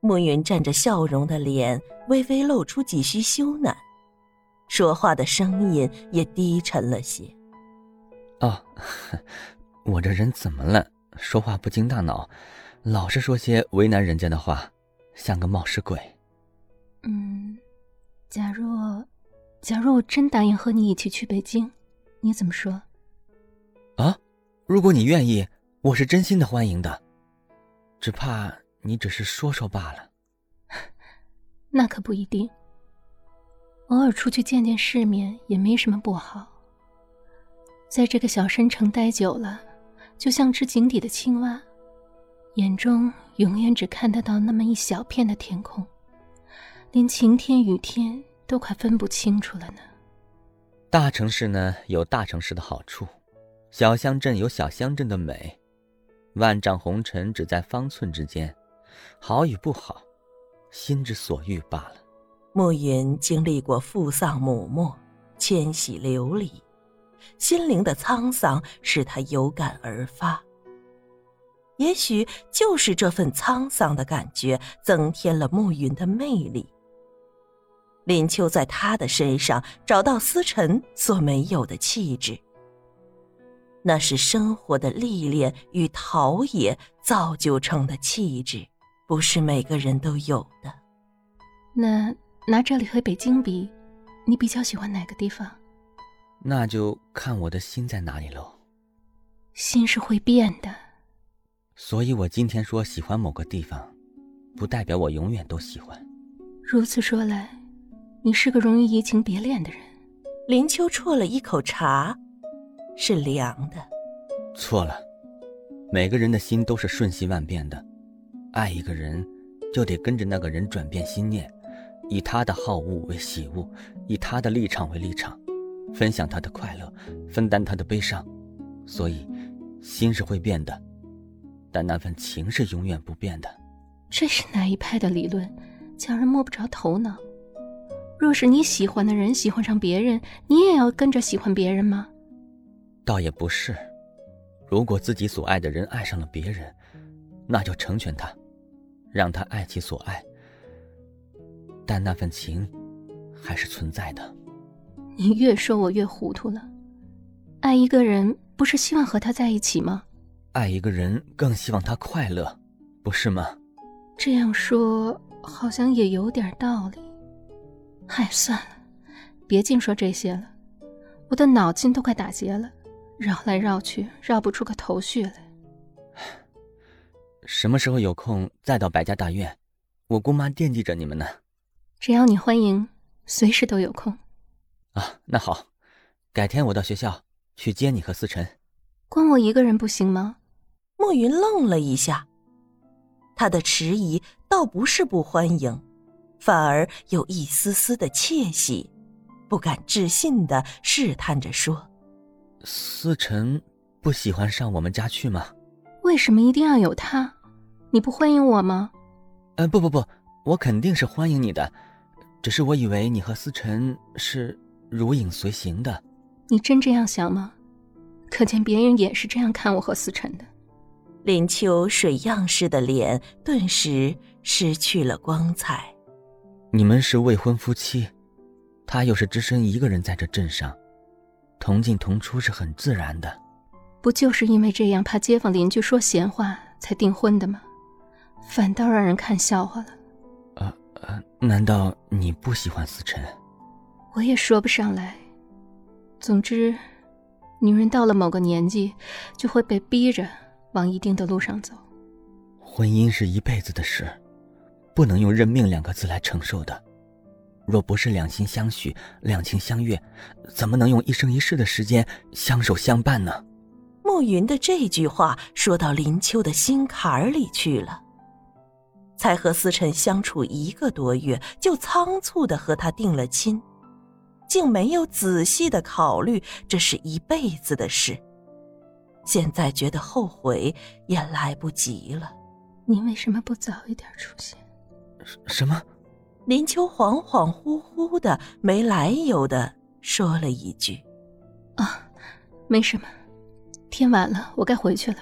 暮云站着笑容的脸，微微露出几许羞赧，说话的声音也低沉了些。哦，我这人怎么了？说话不经大脑，老是说些为难人家的话，像个冒失鬼。嗯，假若，假若我真答应和你一起去北京，你怎么说？啊，如果你愿意，我是真心的欢迎的，只怕你只是说说罢了。那可不一定。偶尔出去见见世面也没什么不好。在这个小山城待久了，就像只井底的青蛙，眼中永远只看得到那么一小片的天空。连晴天雨天都快分不清楚了呢。大城市呢有大城市的好处，小乡镇有小乡镇的美，万丈红尘只在方寸之间，好与不好，心之所欲罢了。暮云经历过父丧母没，迁徙流离，心灵的沧桑使他有感而发。也许就是这份沧桑的感觉，增添了暮云的魅力。林秋在他的身上找到思辰所没有的气质，那是生活的历练与陶冶造就成的气质，不是每个人都有的。那拿这里和北京比，你比较喜欢哪个地方？那就看我的心在哪里喽。心是会变的，所以我今天说喜欢某个地方，不代表我永远都喜欢。如此说来。你是个容易移情别恋的人。林秋啜了一口茶，是凉的。错了，每个人的心都是瞬息万变的，爱一个人，就得跟着那个人转变心念，以他的好恶为喜恶，以他的立场为立场，分享他的快乐，分担他的悲伤。所以，心是会变的，但那份情是永远不变的。这是哪一派的理论？叫人摸不着头脑。若是你喜欢的人喜欢上别人，你也要跟着喜欢别人吗？倒也不是，如果自己所爱的人爱上了别人，那就成全他，让他爱其所爱。但那份情，还是存在的。你越说我越糊涂了。爱一个人，不是希望和他在一起吗？爱一个人，更希望他快乐，不是吗？这样说，好像也有点道理。哎，算了，别净说这些了，我的脑筋都快打结了，绕来绕去绕不出个头绪来。什么时候有空再到白家大院，我姑妈惦记着你们呢。只要你欢迎，随时都有空。啊，那好，改天我到学校去接你和思辰。光我一个人不行吗？莫云愣了一下，他的迟疑倒不是不欢迎。反而有一丝丝的窃喜，不敢置信的试探着说：“思辰不喜欢上我们家去吗？为什么一定要有他？你不欢迎我吗？”“呃，不不不，我肯定是欢迎你的，只是我以为你和思辰是如影随形的。”“你真这样想吗？可见别人也是这样看我和思辰的。”林秋水样式的脸顿时失去了光彩。你们是未婚夫妻，他又是只身一个人在这镇上，同进同出是很自然的。不就是因为这样怕街坊邻居说闲话才订婚的吗？反倒让人看笑话了。呃呃，难道你不喜欢思辰？我也说不上来。总之，女人到了某个年纪，就会被逼着往一定的路上走。婚姻是一辈子的事。不能用“认命”两个字来承受的。若不是两心相许、两情相悦，怎么能用一生一世的时间相守相伴呢？暮云的这句话说到林秋的心坎儿里去了。才和思辰相处一个多月，就仓促的和他定了亲，竟没有仔细的考虑这是一辈子的事。现在觉得后悔也来不及了。你为什么不早一点出现？什么？林秋恍恍惚惚的、没来由的说了一句：“啊，没什么。天晚了，我该回去了。”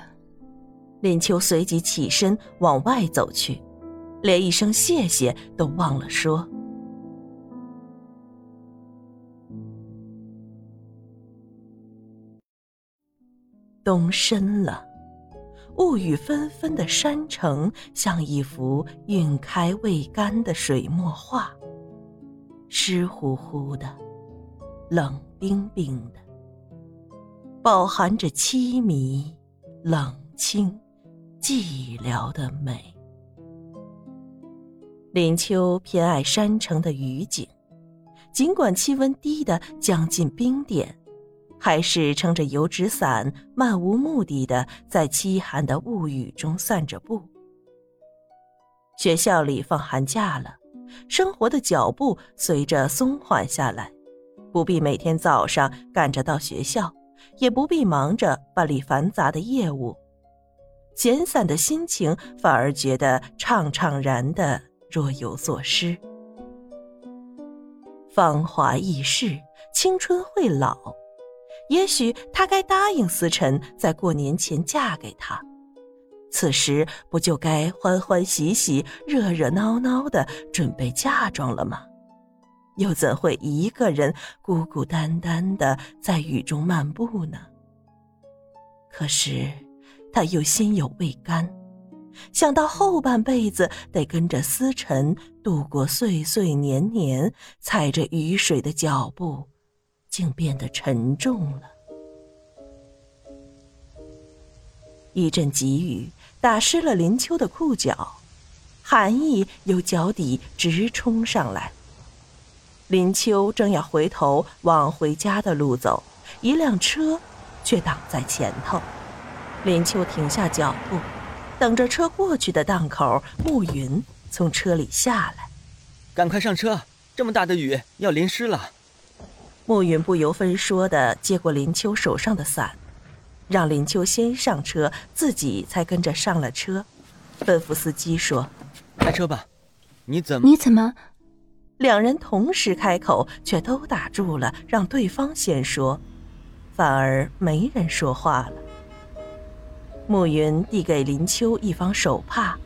林秋随即起身往外走去，连一声谢谢都忘了说。冬深了，雾雨纷纷的山城像一幅晕开未干的水墨画，湿乎乎的，冷冰冰的，饱含着凄迷、冷清、寂寥的美。林秋偏爱山城的雨景，尽管气温低的将近冰点。还是撑着油纸伞，漫无目的的在凄寒的雾雨中散着步。学校里放寒假了，生活的脚步随着松缓下来，不必每天早上赶着到学校，也不必忙着办理繁杂的业务，闲散的心情反而觉得怅怅然的若有所失。芳华易逝，青春会老。也许她该答应思辰，在过年前嫁给他。此时不就该欢欢喜喜、热热闹闹的准备嫁妆了吗？又怎会一个人孤孤单单的在雨中漫步呢？可是，他又心有未甘，想到后半辈子得跟着思辰度过岁岁年年，踩着雨水的脚步。竟变得沉重了。一阵急雨打湿了林秋的裤脚，寒意由脚底直冲上来。林秋正要回头往回家的路走，一辆车却挡在前头。林秋停下脚步，等着车过去的档口，暮云从车里下来，赶快上车！这么大的雨，要淋湿了。暮云不由分说的接过林秋手上的伞，让林秋先上车，自己才跟着上了车，吩咐司机说：“开车吧。”你怎么？你怎么？两人同时开口，却都打住了，让对方先说，反而没人说话了。暮云递给林秋一方手帕，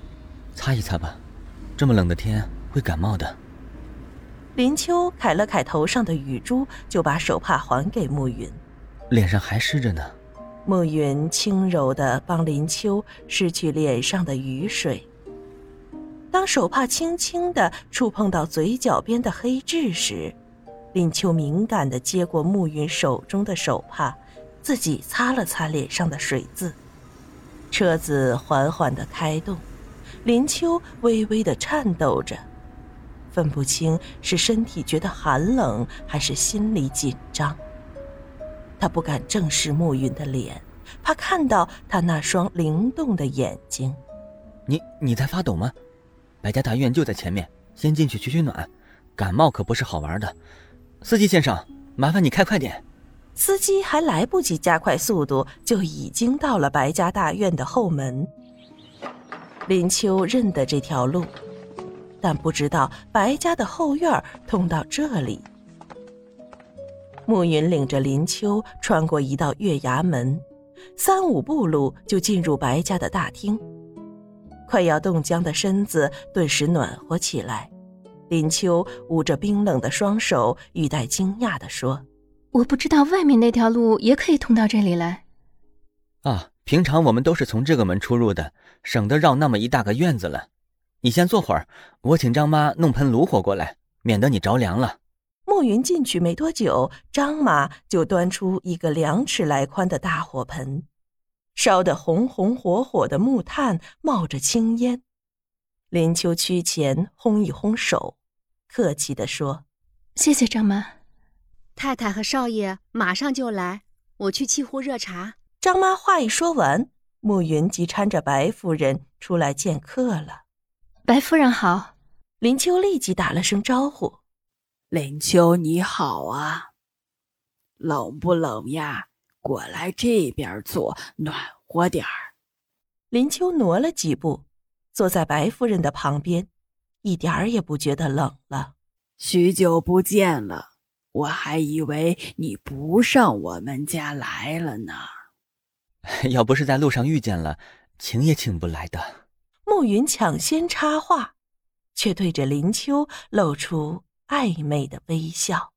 擦一擦吧，这么冷的天会感冒的。林秋揩了揩头上的雨珠，就把手帕还给暮云。脸上还湿着呢。暮云轻柔地帮林秋拭去脸上的雨水。当手帕轻轻地触碰到嘴角边的黑痣时，林秋敏感地接过暮云手中的手帕，自己擦了擦脸上的水渍。车子缓缓的开动，林秋微微的颤抖着。分不清是身体觉得寒冷，还是心里紧张。他不敢正视暮云的脸，怕看到他那双灵动的眼睛。你你在发抖吗？白家大院就在前面，先进去取取暖。感冒可不是好玩的。司机先生，麻烦你开快点。司机还来不及加快速度，就已经到了白家大院的后门。林秋认得这条路。但不知道白家的后院通到这里。暮云领着林秋穿过一道月牙门，三五步路就进入白家的大厅。快要冻僵的身子顿时暖和起来。林秋捂着冰冷的双手，语带惊讶地说：“我不知道外面那条路也可以通到这里来。”啊，平常我们都是从这个门出入的，省得绕那么一大个院子了。你先坐会儿，我请张妈弄盆炉火过来，免得你着凉了。暮云进去没多久，张妈就端出一个两尺来宽的大火盆，烧得红红火火的木炭冒着青烟。林秋屈前烘一烘手，客气地说：“谢谢张妈。”太太和少爷马上就来，我去沏壶热茶。张妈话一说完，暮云即搀着白夫人出来见客了。白夫人好，林秋立即打了声招呼：“林秋你好啊，冷不冷呀？过来这边坐，暖和点儿。”林秋挪了几步，坐在白夫人的旁边，一点儿也不觉得冷了。许久不见了，我还以为你不上我们家来了呢。要不是在路上遇见了，请也请不来的。暮云抢先插话：“却对着林秋露出暧昧的微笑。